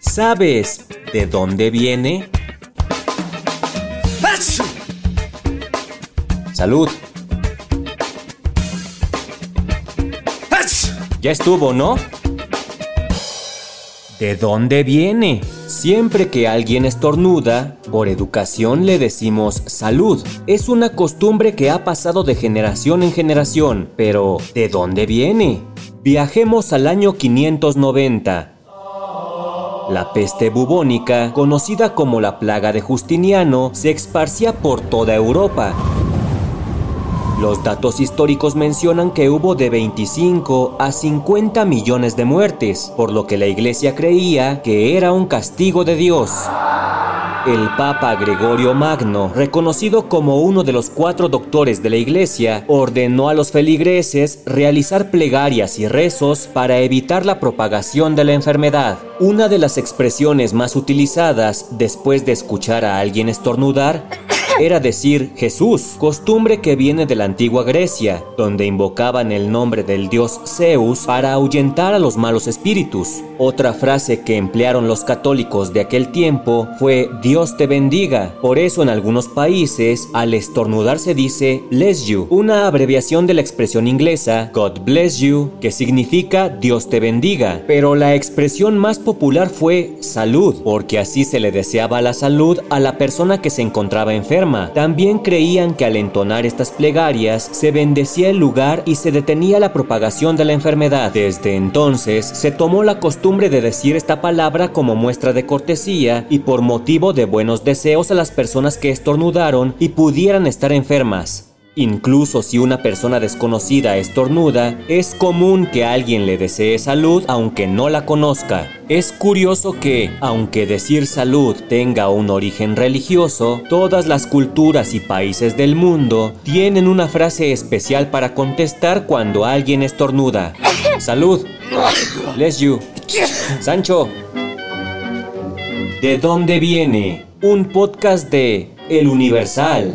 ¿Sabes de dónde viene? Salud. Ya estuvo, ¿no? ¿De dónde viene? Siempre que alguien estornuda, por educación le decimos salud. Es una costumbre que ha pasado de generación en generación, pero ¿de dónde viene? Viajemos al año 590. La peste bubónica, conocida como la plaga de Justiniano, se esparcía por toda Europa. Los datos históricos mencionan que hubo de 25 a 50 millones de muertes, por lo que la iglesia creía que era un castigo de Dios. El Papa Gregorio Magno, reconocido como uno de los cuatro doctores de la Iglesia, ordenó a los feligreses realizar plegarias y rezos para evitar la propagación de la enfermedad. Una de las expresiones más utilizadas después de escuchar a alguien estornudar era decir Jesús, costumbre que viene de la antigua Grecia, donde invocaban el nombre del dios Zeus para ahuyentar a los malos espíritus. Otra frase que emplearon los católicos de aquel tiempo fue Dios te bendiga. Por eso en algunos países al estornudar se dice bless you, una abreviación de la expresión inglesa God bless you, que significa Dios te bendiga. Pero la expresión más popular fue salud, porque así se le deseaba la salud a la persona que se encontraba enferma también creían que al entonar estas plegarias se bendecía el lugar y se detenía la propagación de la enfermedad. Desde entonces se tomó la costumbre de decir esta palabra como muestra de cortesía y por motivo de buenos deseos a las personas que estornudaron y pudieran estar enfermas. Incluso si una persona desconocida estornuda, es común que alguien le desee salud aunque no la conozca. Es curioso que, aunque decir salud tenga un origen religioso, todas las culturas y países del mundo tienen una frase especial para contestar cuando alguien estornuda. Salud. Bless you. Sancho. ¿De dónde viene? Un podcast de El Universal.